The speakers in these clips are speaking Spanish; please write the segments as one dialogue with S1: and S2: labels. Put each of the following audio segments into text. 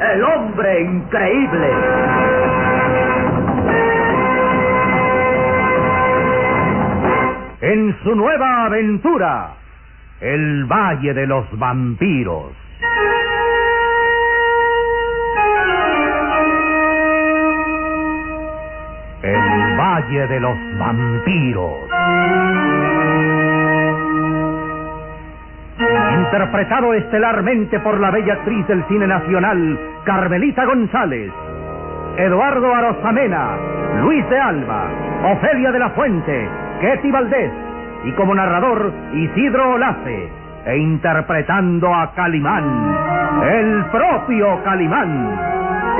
S1: el hombre increíble. En su nueva aventura, el Valle de los Vampiros. El Valle de los Vampiros. Interpretado estelarmente por la bella actriz del cine nacional, Carmelita González, Eduardo Arosamena, Luis de Alba, Ofelia de la Fuente, Ketty Valdés y como narrador Isidro Olace, e interpretando a Calimán, el propio Calimán,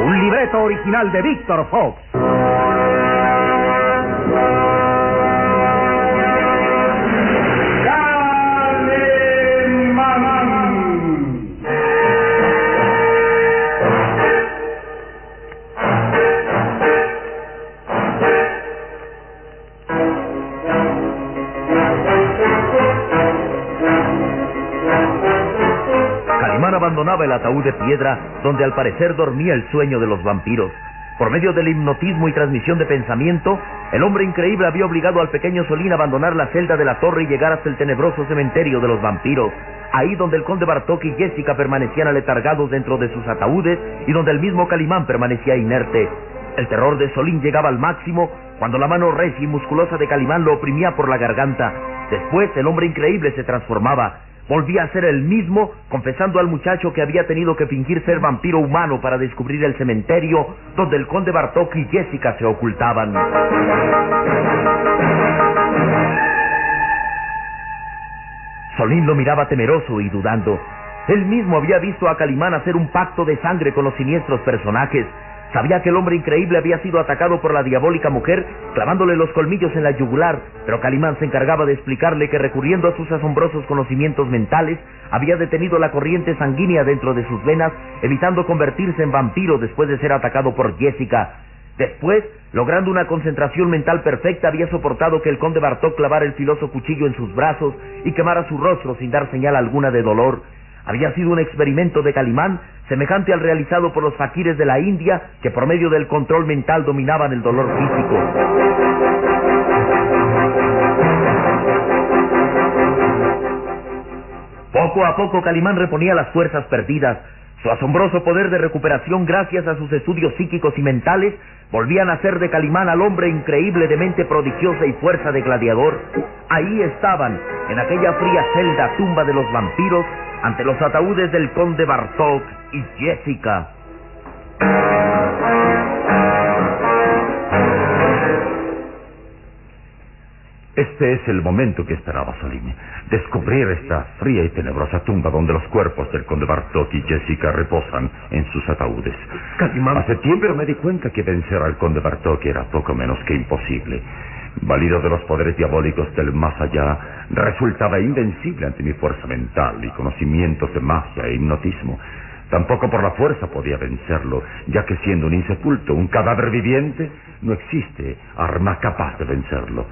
S1: un libreto original de Víctor Fox. Donde al parecer dormía el sueño de los vampiros. Por medio del hipnotismo y transmisión de pensamiento, el hombre increíble había obligado al pequeño Solín a abandonar la celda de la torre y llegar hasta el tenebroso cementerio de los vampiros, ahí donde el conde Bartok y Jessica permanecían aletargados dentro de sus ataúdes y donde el mismo Calimán permanecía inerte. El terror de Solín llegaba al máximo cuando la mano recia y musculosa de Calimán lo oprimía por la garganta. Después el hombre increíble se transformaba. Volvía a ser el mismo, confesando al muchacho que había tenido que fingir ser vampiro humano para descubrir el cementerio donde el conde Bartok y Jessica se ocultaban. Solín lo miraba temeroso y dudando. Él mismo había visto a Calimán hacer un pacto de sangre con los siniestros personajes. Sabía que el hombre increíble había sido atacado por la diabólica mujer, clavándole los colmillos en la yugular, pero Calimán se encargaba de explicarle que recurriendo a sus asombrosos conocimientos mentales, había detenido la corriente sanguínea dentro de sus venas, evitando convertirse en vampiro después de ser atacado por Jessica. Después, logrando una concentración mental perfecta, había soportado que el conde Bartok clavara el filoso cuchillo en sus brazos y quemara su rostro sin dar señal alguna de dolor. Había sido un experimento de Calimán semejante al realizado por los faquires de la India que por medio del control mental dominaban el dolor físico. Poco a poco Calimán reponía las fuerzas perdidas. Su asombroso poder de recuperación gracias a sus estudios psíquicos y mentales volvían a hacer de Calimán al hombre increíble de mente prodigiosa y fuerza de gladiador. Ahí estaban, en aquella fría celda tumba de los vampiros, ante los ataúdes del conde Bartok y Jessica.
S2: Este es el momento que esperaba Solín. Descubrir esta fría y tenebrosa tumba donde los cuerpos del conde Bartok y Jessica reposan en sus ataúdes.
S3: Calimán.
S2: Hace tiempo me di cuenta que vencer al conde Bartok era poco menos que imposible. Valido de los poderes diabólicos del más allá, resultaba invencible ante mi fuerza mental y conocimientos de magia e hipnotismo. Tampoco por la fuerza podía vencerlo, ya que siendo un insepulto, un cadáver viviente, no existe arma capaz de vencerlo.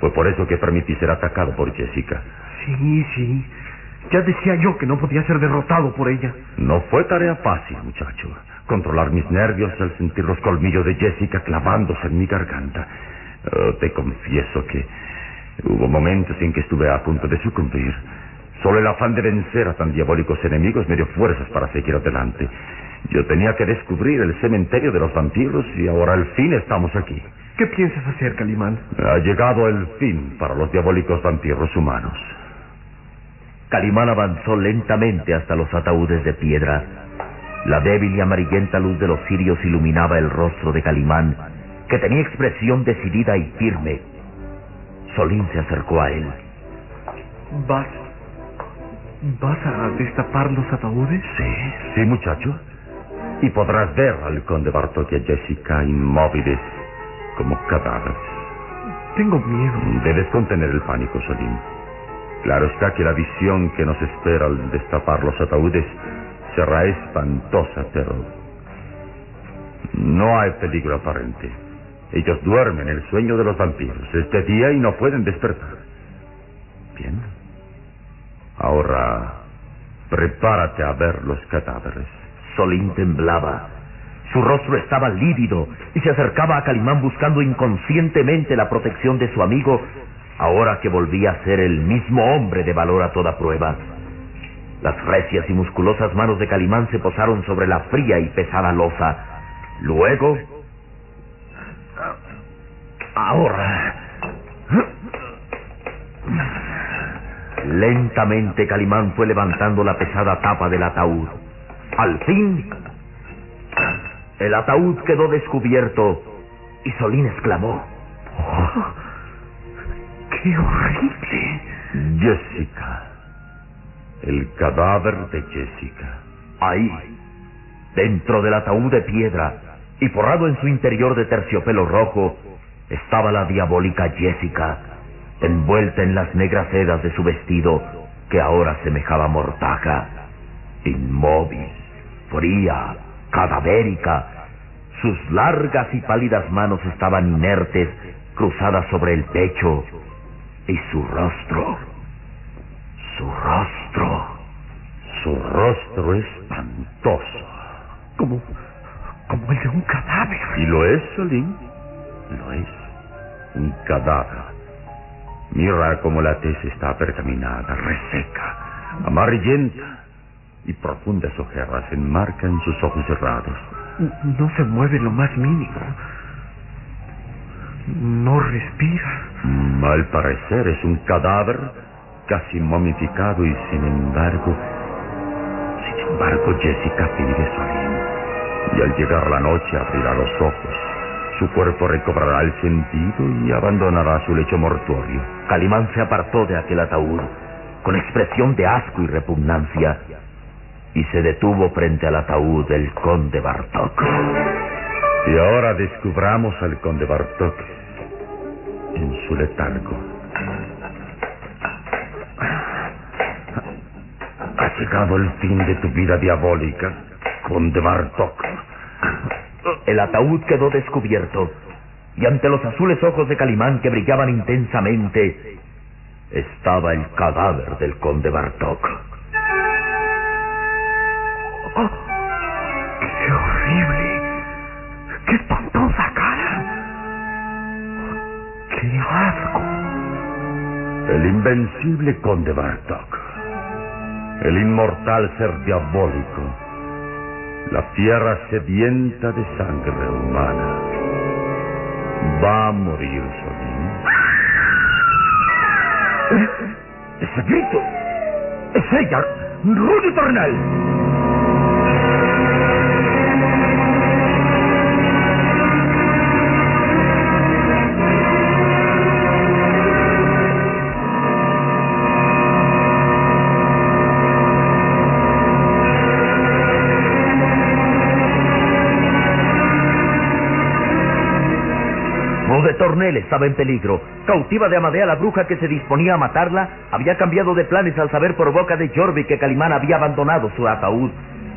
S2: Fue por eso que permití ser atacado por Jessica.
S3: Sí, sí. Ya decía yo que no podía ser derrotado por ella.
S2: No fue tarea fácil, muchacho. Controlar mis nervios al sentir los colmillos de Jessica clavándose en mi garganta. Oh, te confieso que hubo momentos en que estuve a punto de sucumbir. Solo el afán de vencer a tan diabólicos enemigos me dio fuerzas para seguir adelante. Yo tenía que descubrir el cementerio de los vampiros y ahora al fin estamos aquí.
S3: ¿Qué piensas hacer, Calimán?
S2: Ha llegado el fin para los diabólicos vampiros humanos.
S1: Calimán avanzó lentamente hasta los ataúdes de piedra. La débil y amarillenta luz de los cirios iluminaba el rostro de Calimán, que tenía expresión decidida y firme. Solín se acercó a él.
S3: ¿Vas. ¿Vas a destapar los ataúdes?
S2: Sí, sí, muchacho. Y podrás ver al conde Bartok y a Jessica inmóviles como cadáveres.
S3: Tengo miedo.
S2: Debes contener el pánico, Solim. Claro está que la visión que nos espera al destapar los ataúdes será espantosa, pero no hay peligro aparente. Ellos duermen el sueño de los vampiros. Este día y no pueden despertar. Bien. Ahora, prepárate a ver los cadáveres.
S1: Solín temblaba. Su rostro estaba lívido y se acercaba a Calimán buscando inconscientemente la protección de su amigo, ahora que volvía a ser el mismo hombre de valor a toda prueba. Las recias y musculosas manos de Calimán se posaron sobre la fría y pesada losa. Luego... Ahora... Lentamente Calimán fue levantando la pesada tapa del ataúd. Al fin, el ataúd quedó descubierto y Solín exclamó.
S3: Oh, ¡Qué horrible!
S2: Jessica. El cadáver de Jessica.
S1: Ahí, dentro del ataúd de piedra y forrado en su interior de terciopelo rojo, estaba la diabólica Jessica, envuelta en las negras sedas de su vestido, que ahora semejaba mortaja, inmóvil, fría, cadavérica. Sus largas y pálidas manos estaban inertes, cruzadas sobre el pecho, y su rostro, su rostro,
S2: su rostro espantoso.
S3: Como, como el de un cadáver.
S2: ¿Y lo es, Solín? Lo es. Un cadáver. Mira cómo la tez está pergaminada, reseca, amarillenta y profundas ojeras enmarcan sus ojos cerrados.
S3: No se mueve lo más mínimo. No respira.
S2: Al parecer es un cadáver casi momificado y sin embargo, sin embargo Jessica pide Solín. Y al llegar la noche abrirá los ojos. Su cuerpo recobrará el sentido y abandonará su lecho mortuorio.
S1: Calimán se apartó de aquel ataúd con expresión de asco y repugnancia y se detuvo frente al ataúd del conde Bartok.
S2: Y ahora descubramos al conde Bartok en su letargo. Ha llegado el fin de tu vida diabólica, conde Bartok.
S1: El ataúd quedó descubierto y ante los azules ojos de Calimán que brillaban intensamente estaba el cadáver del conde Bartok.
S2: El invencible conde Bartok. El inmortal ser diabólico. La tierra sedienta de sangre humana. Va a morir, Solín.
S1: ¡Ese grito! ¡Es ella! ¡Rudy Tornel! Estaba en peligro. Cautiva de Amadea, la bruja que se disponía a matarla, había cambiado de planes al saber por boca de Jorvik que Calimán había abandonado su ataúd.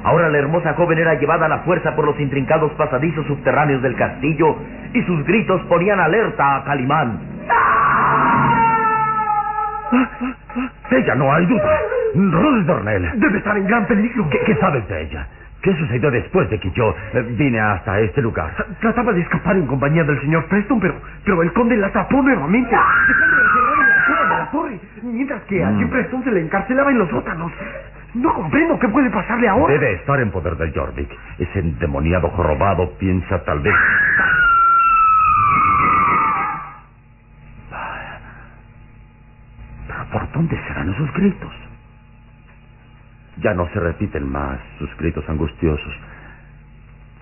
S1: Ahora la hermosa joven era llevada a la fuerza por los intrincados pasadizos subterráneos del castillo y sus gritos ponían alerta a Calimán.
S2: Ella no hay duda. Dornell.
S3: Debe estar en gran peligro.
S2: ¿Qué, qué sabes de ella? ¿Qué sucedió después de que yo eh, vine hasta este lugar?
S3: Trataba de escapar en compañía del señor Preston, pero, pero el conde la atrapó nuevamente, dejándola encerrada en la cueva de la torre, mientras que al
S2: Mm.
S3: señor Preston se le encarcelaba en los sótanos. No comprendo qué puede pasarle ahora.
S2: Debe estar en poder de Jorvik. Ese endemoniado jorobado piensa tal vez... Pero ¿por dónde serán esos gritos? Ya no se repiten más sus gritos angustiosos.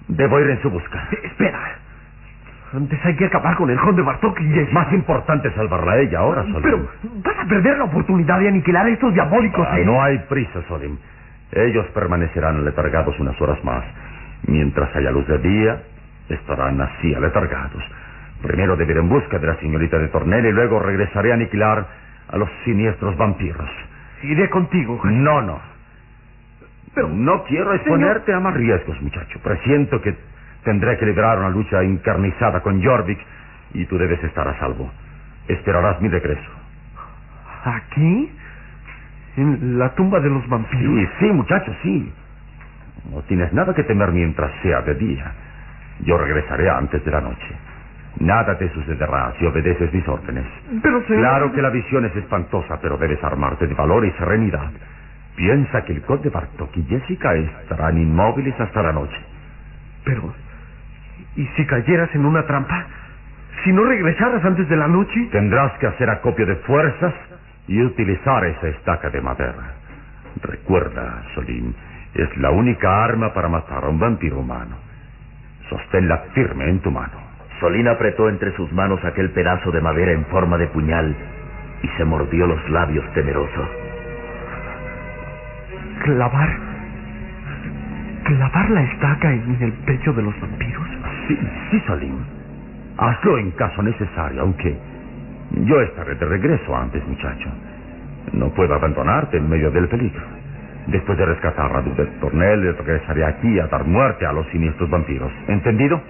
S2: Debo ir en su busca.
S3: Eh, Espera. Antes hay que acabar con el conde Bartok y Jesse.
S2: Más importante salvarla a ella ahora, Solim.
S3: Pero vas a perder la oportunidad de aniquilar a estos diabólicos.
S2: Ah,
S3: ¿eh?
S2: no hay prisa, Solim. Ellos permanecerán letargados unas horas más. Mientras haya luz de día, estarán así aletargados. Primero deberé en busca de la señorita de Tornel y luego regresaré a aniquilar a los siniestros vampiros.
S3: Iré contigo.
S2: No, no.
S3: Pero
S2: no quiero exponerte a más riesgos, muchacho. Presiento que tendré que librar una lucha encarnizada con Jorvik y tú debes estar a salvo. Esperarás mi regreso.
S3: ¿Aquí? ¿En la tumba de los vampiros?
S2: Sí, sí, muchacho, sí. No tienes nada que temer mientras sea de día. Yo regresaré antes de la noche. Nada te sucederá si obedeces mis órdenes.
S3: Pero, señor...
S2: Claro que la visión es espantosa, pero debes armarte de valor y serenidad. Piensa que el conde Bartok y Jessica estarán inmóviles hasta la noche.
S3: Pero, ¿y si cayeras en una trampa? Si no regresaras antes de la noche...
S2: Tendrás que hacer acopio de fuerzas y utilizar esa estaca de madera. Recuerda, Solín, es la única arma para matar a un vampiro humano. Sosténla firme en tu mano.
S1: Solín apretó entre sus manos aquel pedazo de madera en forma de puñal y se mordió los labios temeroso.
S3: ¿Clavar? ¿Clavar la estaca en el pecho de los vampiros?
S2: Sí, sí, Solín. Hazlo en caso necesario, aunque yo estaré de regreso antes, muchacho. No puedo abandonarte en medio del peligro. Después de rescatar a Dubert Tornel, regresaré aquí a dar muerte a los siniestros vampiros. ¿Entendido?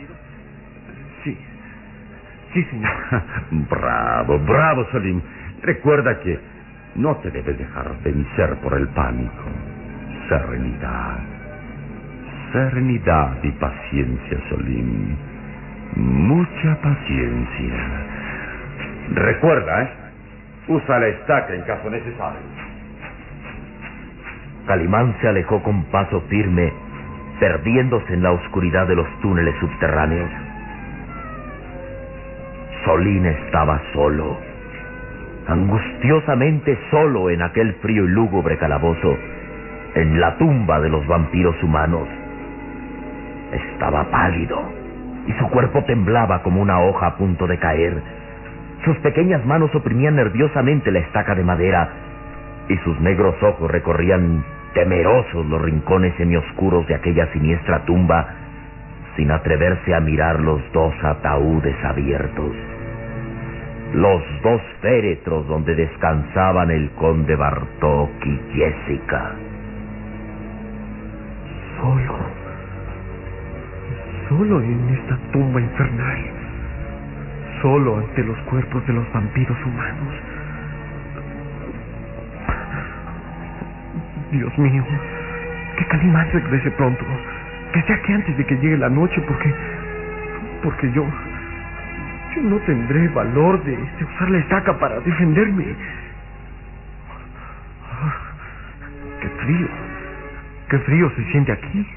S3: Sí. Sí, señor.
S2: bravo, bravo, Solim. Recuerda que no te debes dejar vencer por el pánico. Serenidad. Serenidad y paciencia, Solim. Mucha paciencia. Recuerda, ¿eh? Usa la estaca en caso necesario.
S1: Calimán se alejó con paso firme, perdiéndose en la oscuridad de los túneles subterráneos. Solín estaba solo, angustiosamente solo en aquel frío y lúgubre calabozo, en la tumba de los vampiros humanos. Estaba pálido y su cuerpo temblaba como una hoja a punto de caer. Sus pequeñas manos oprimían nerviosamente la estaca de madera y sus negros ojos recorrían temerosos los rincones semioscuros de aquella siniestra tumba sin atreverse a mirar los dos ataúdes abiertos. Los dos féretros donde descansaban el conde Bartok y Jessica.
S3: Solo. Solo en esta tumba infernal. Solo ante los cuerpos de los vampiros humanos. Dios mío, que Calimán regrese pronto. Que sea que antes de que llegue la noche, porque. Porque yo. Yo no tendré valor de, usar la estaca para defenderme. Ah, qué frío. Qué frío se siente aquí.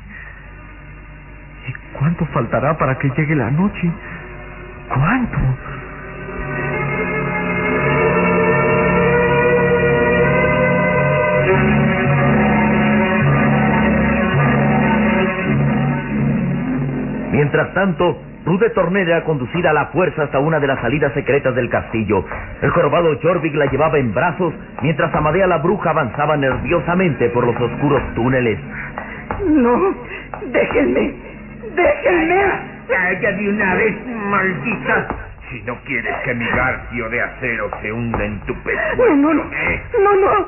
S3: ¿Y cuánto faltará para que llegue la noche? ¿Cuánto?
S1: Mientras tanto, Rude Tornel era conducida a la fuerza hasta una de las salidas secretas del castillo. El jorobado Jorvik la llevaba en brazos, mientras Amadea la bruja avanzaba nerviosamente por los oscuros túneles.
S4: No, déjenme, déjenme.
S5: Calla de una vez, maldita. Si no quieres que mi garfio de acero se hunda en tu pecho.
S4: No, no, no,
S5: ¿eh?
S4: no, no.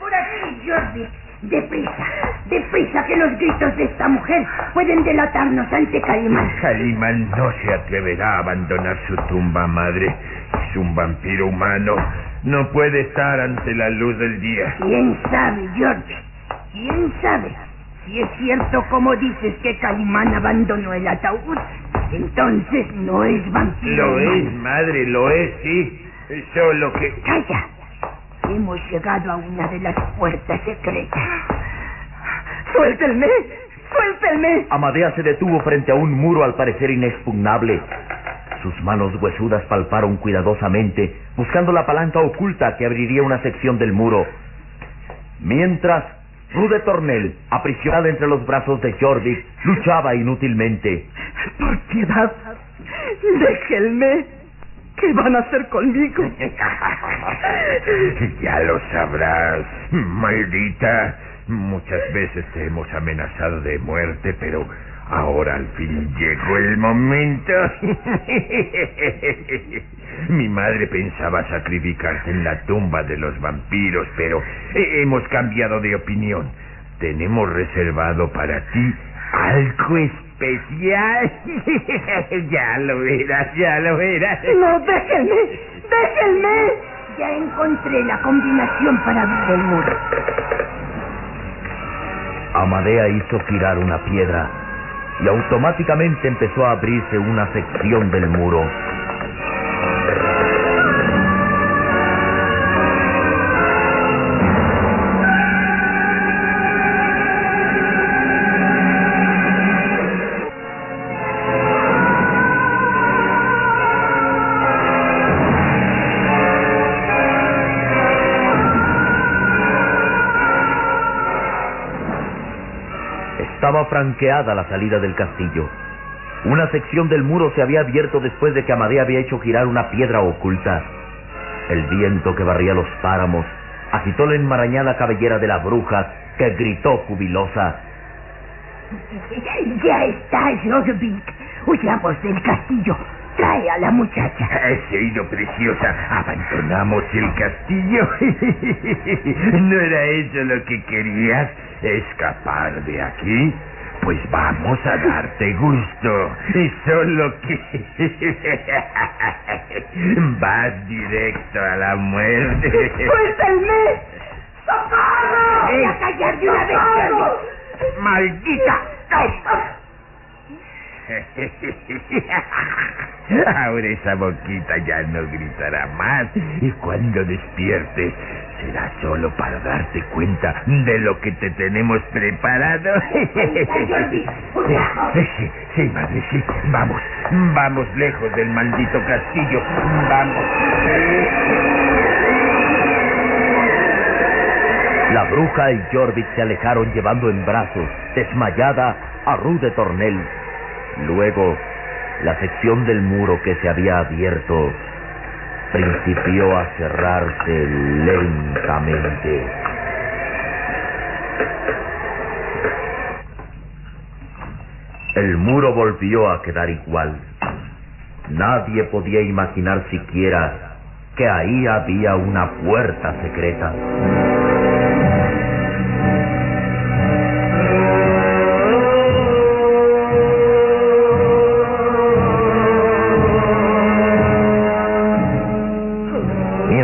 S6: Por aquí, Jordi. Deprisa, deprisa, que los gritos de esta mujer pueden delatarnos ante Calimán.
S5: Calimán no se atreverá a abandonar su tumba, madre. Es un vampiro humano. No puede estar ante la luz del día.
S6: ¿Quién sabe, George? ¿Quién sabe? Si es cierto como dices que Calimán abandonó el ataúd, entonces no es vampiro.
S5: Lo
S6: humano.
S5: es, madre, lo es, sí. Solo que...
S6: Calla. Hemos llegado a una de las puertas secretas.
S4: Suéltenme, suéltenme.
S1: Amadea se detuvo frente a un muro al parecer inexpugnable. Sus manos huesudas palparon cuidadosamente, buscando la palanca oculta que abriría una sección del muro. Mientras, Rude Tornel, aprisionada entre los brazos de Jorvik, luchaba inútilmente.
S4: Por piedad, déjenme. ¿Qué van a hacer conmigo?
S5: ya lo sabrás, maldita. Muchas veces te hemos amenazado de muerte, pero ahora al fin llegó el momento. Mi madre pensaba sacrificarte en la tumba de los vampiros, pero hemos cambiado de opinión. Tenemos reservado para ti algo especial. ya lo verás, ya lo verás.
S4: No, déjenme, déjenme.
S6: Ya encontré la combinación para abrir el muro.
S1: Amadea hizo girar una piedra y automáticamente empezó a abrirse una sección del muro. Franqueada la salida del castillo. Una sección del muro se había abierto después de que Amadea había hecho girar una piedra oculta. El viento que barría los páramos agitó la enmarañada cabellera de la bruja, que gritó jubilosa.
S6: Ya está, Jorvik. Huyamos del castillo. Trae a la muchacha.
S5: Ha sido preciosa. Abandonamos el castillo. ¿No era eso lo que querías? ¿Escapar de aquí? Pues vamos a darte gusto. Y solo que... Vas directo a la muerte.
S4: ¡Suéltenme! ¡Socorro!
S6: ¡Ven a callar de una vez!
S5: ¡Maldita! ¡Toma! Ahora esa boquita ya no gritará más y cuando despiertes será solo para darte cuenta de lo que te tenemos preparado. Sí, sí, madre, sí. Vamos, vamos lejos del maldito castillo. Vamos.
S1: La bruja y Jorvik se alejaron llevando en brazos, desmayada, a Ruth de Tornel. Luego, la sección del muro que se había abierto principió a cerrarse lentamente. El muro volvió a quedar igual. Nadie podía imaginar siquiera que ahí había una puerta secreta.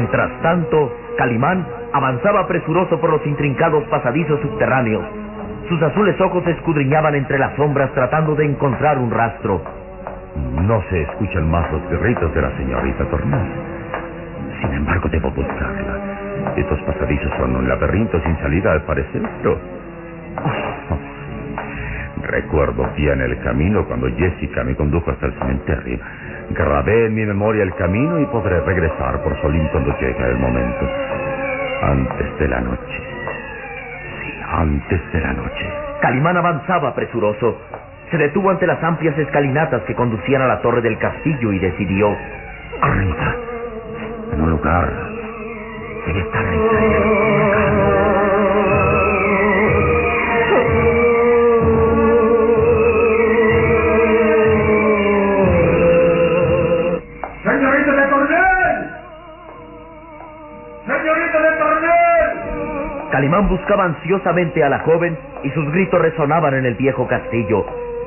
S1: Mientras tanto, Calimán avanzaba presuroso por los intrincados pasadizos subterráneos. Sus azules ojos escudriñaban entre las sombras tratando de encontrar un rastro.
S2: No se escuchan más los gritos de la señorita Tornel. Sin embargo, debo buscarla. Estos pasadizos son un laberinto sin salida, al parecer, pero... Oh, Recuerdo bien el camino cuando Jessica me condujo hasta el cementerio. Grabé en mi memoria el camino y podré regresar por Solín cuando llegue el momento. Antes de la noche. Sí, antes de la noche.
S1: Calimán avanzaba presuroso. Se detuvo ante las amplias escalinatas que conducían a la torre del castillo y decidió.
S2: Arriba. En un lugar. Debe estar la
S1: Calimán buscaba ansiosamente a la joven y sus gritos resonaban en el viejo castillo.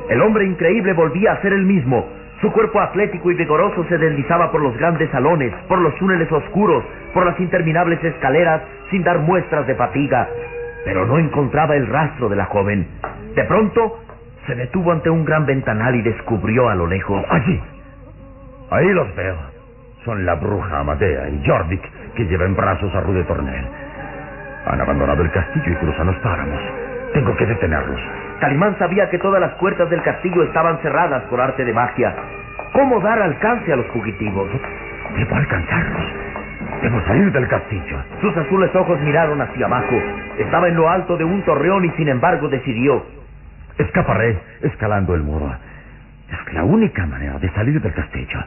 S1: El hombre increíble volvía a ser el mismo. Su cuerpo atlético y vigoroso se deslizaba por los grandes salones, por los túneles oscuros, por las interminables escaleras, sin dar muestras de fatiga. Pero no encontraba el rastro de la joven. De pronto, se detuvo ante un gran ventanal y descubrió a lo lejos.
S2: Allí. Ahí los veo. Son la bruja Amadea y Jorvik que lleva en brazos a Rude Tornel. Han abandonado el castillo y cruzan los páramos. Tengo que detenerlos.
S1: Calimán sabía que todas las puertas del castillo estaban cerradas por arte de magia. ¿Cómo dar alcance a los fugitivos?
S2: Debo alcanzarlos. Debo salir del castillo.
S1: Sus azules ojos miraron hacia abajo. Estaba en lo alto de un torreón y sin embargo decidió.
S2: Escaparé escalando el muro. Es la única manera de salir del castillo.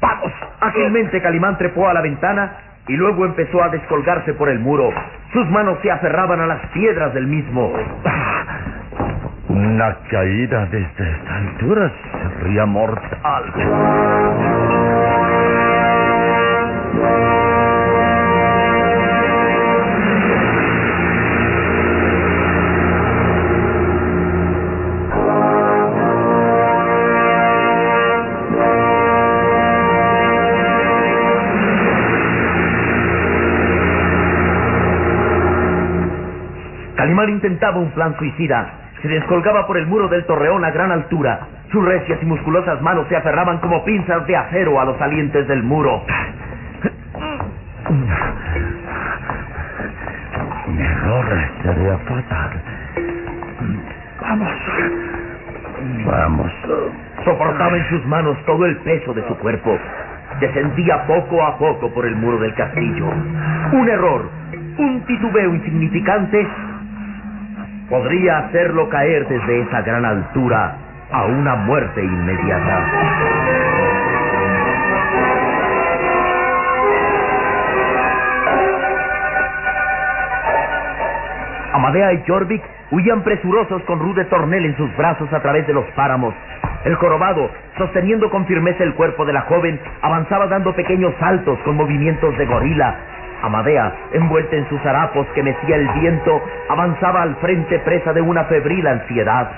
S1: ¡Vamos! Ágilmente Calimán trepó a la ventana y luego empezó a descolgarse por el muro. Sus manos se aferraban a las piedras del mismo.
S2: Una caída desde esta altura sería mortal.
S1: Calimán intentaba un plan suicida. Se descolgaba por el muro del torreón a gran altura. Sus recias y musculosas manos se aferraban como pinzas de acero a los salientes del muro.
S2: Un error sería fatal. Vamos. Vamos.
S1: Soportaba en sus manos todo el peso de su cuerpo. Descendía poco a poco por el muro del castillo. Un error, un titubeo insignificante, podría hacerlo caer desde esa gran altura a una muerte inmediata. Amadea y Jorvik huían presurosos con Rude Tornel en sus brazos a través de los páramos. El jorobado, sosteniendo con firmeza el cuerpo de la joven, avanzaba dando pequeños saltos con movimientos de gorila. Amadea, envuelta en sus harapos que mecía el viento, avanzaba al frente presa de una febril ansiedad.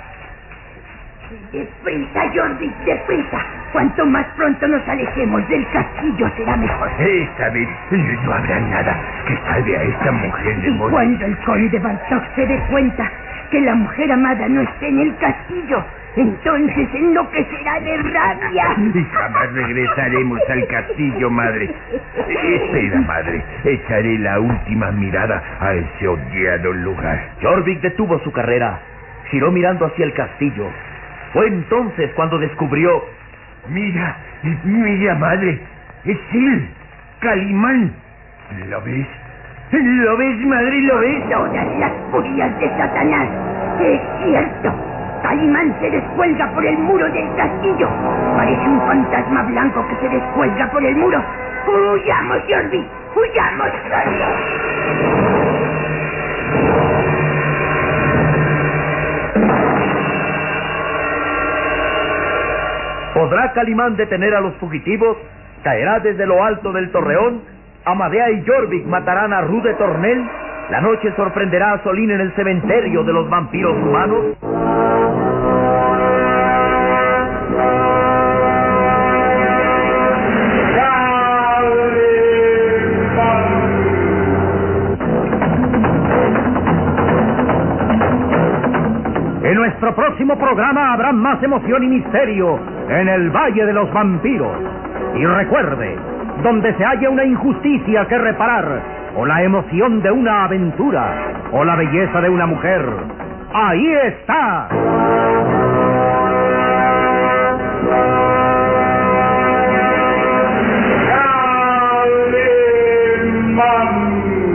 S6: Deprisa, Jordi, deprisa. Cuanto más pronto nos alejemos del castillo será mejor.
S5: Esta vez no habrá nada que salve a esta mujer de
S6: Y
S5: morir.
S6: cuando el conde Bartok se dé cuenta que la mujer amada no está en el castillo, entonces enloquecerá de rabia.
S5: Y jamás regresaremos al castillo, madre. Espera, madre. Echaré la última mirada a ese odiado lugar.
S1: Jorvik detuvo su carrera. Giró mirando hacia el castillo. Fue entonces cuando descubrió
S5: Mira, mira, madre. Es él, Calimán. ¿Lo ves? ¿Lo ves, madre? ¿Lo ves?
S6: Todas las furias de Satanás. Es cierto. Calimán se descuelga por el muro del castillo. Parece un fantasma blanco que se descuelga por el muro. ¡Huyamos, Jordi! ¡Huyamos!
S1: ¿Podrá Calimán detener a los fugitivos? ¿Caerá desde lo alto del torreón? ¿Amadea y Jorvik matarán a Rude Tornel? ¿La noche sorprenderá a Solín en el cementerio de los vampiros humanos?
S7: En nuestro próximo programa habrá más emoción y misterio en el Valle de los Vampiros. Y recuerde, donde se haya una injusticia que reparar, o la emoción de una aventura, o la belleza de una mujer, ahí está.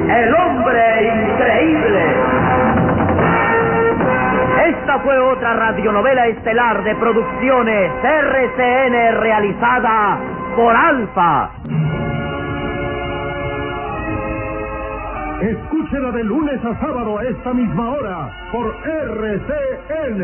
S1: El hombre increíble. Esta fue otra radionovela estelar de producciones RCN realizada por Alfa.
S7: Escúchela de lunes a sábado a esta misma hora por RCN.